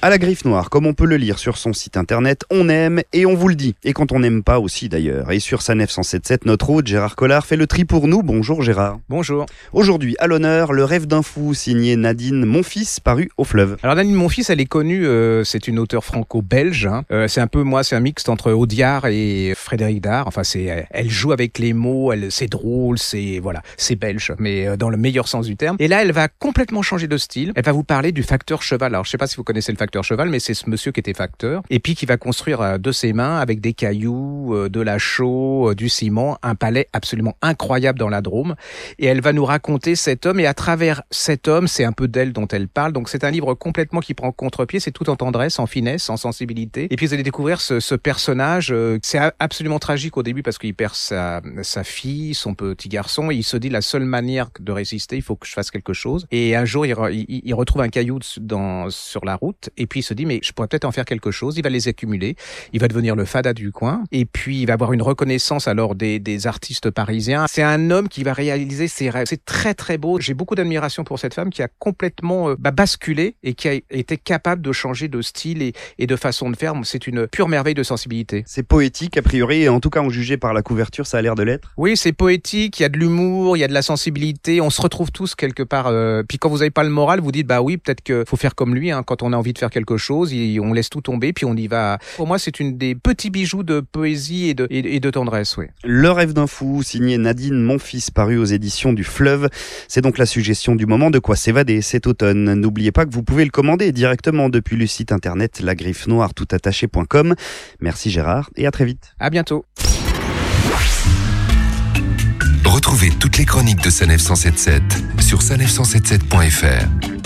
À la griffe noire, comme on peut le lire sur son site internet, on aime et on vous le dit. Et quand on n'aime pas aussi d'ailleurs. Et sur Sanef 177, notre hôte Gérard Collard fait le tri pour nous. Bonjour Gérard. Bonjour. Aujourd'hui, à l'honneur, Le rêve d'un fou, signé Nadine Monfils, paru au fleuve. Alors Nadine Monfils, elle est connue, euh, c'est une auteure franco-belge. Hein. Euh, c'est un peu, moi, c'est un mixte entre Audiard et Frédéric Dard. Enfin, c'est, elle joue avec les mots, elle, c'est drôle, c'est, voilà, c'est belge, mais euh, dans le meilleur sens du terme. Et là, elle va complètement changer de style. Elle va vous parler du facteur cheval. Alors, je sais pas si vous connaissez le facteur cheval, mais c'est ce monsieur qui était facteur, et puis qui va construire euh, de ses mains, avec des cailloux, euh, de la chaux, euh, du ciment, un palais absolument incroyable dans la Drôme. Et elle va nous raconter cet homme, et à travers cet homme, c'est un peu d'elle dont elle parle. Donc c'est un livre complètement qui prend contre-pied, c'est tout en tendresse, en finesse, en sensibilité. Et puis vous allez découvrir ce, ce personnage, c'est absolument tragique au début parce qu'il perd sa, sa fille, son petit garçon, il se dit la seule manière de résister, il faut que je fasse quelque chose. Et un jour, il, il, il retrouve un caillou dans, sur la route, et puis il se dit, mais je pourrais peut-être en faire quelque chose. Il va les accumuler. Il va devenir le fada du coin. Et puis, il va avoir une reconnaissance alors des, des artistes parisiens. C'est un homme qui va réaliser ses rêves. C'est très, très beau. J'ai beaucoup d'admiration pour cette femme qui a complètement euh, bah, basculé et qui a été capable de changer de style et, et de façon de faire. C'est une pure merveille de sensibilité. C'est poétique, a priori, et en tout cas, en jugé par la couverture, ça a l'air de l'être. Oui, c'est poétique. Il y a de l'humour, il y a de la sensibilité. On se retrouve tous quelque part. Euh... Puis quand vous n'avez pas le moral, vous dites, bah oui, peut-être qu'il faut faire comme lui. Hein, quand on a envie de faire quelque chose, on laisse tout tomber, puis on y va. Pour moi, c'est une des petits bijoux de poésie et de, et, de tendresse, oui. Le rêve d'un fou, signé Nadine Monfils, paru aux éditions du Fleuve. C'est donc la suggestion du moment de quoi s'évader cet automne. N'oubliez pas que vous pouvez le commander directement depuis le site internet la griffe noire toutattaché.com. Merci Gérard et à très vite. À bientôt. Retrouvez toutes les chroniques de Sanef 177 sur sanef177.fr.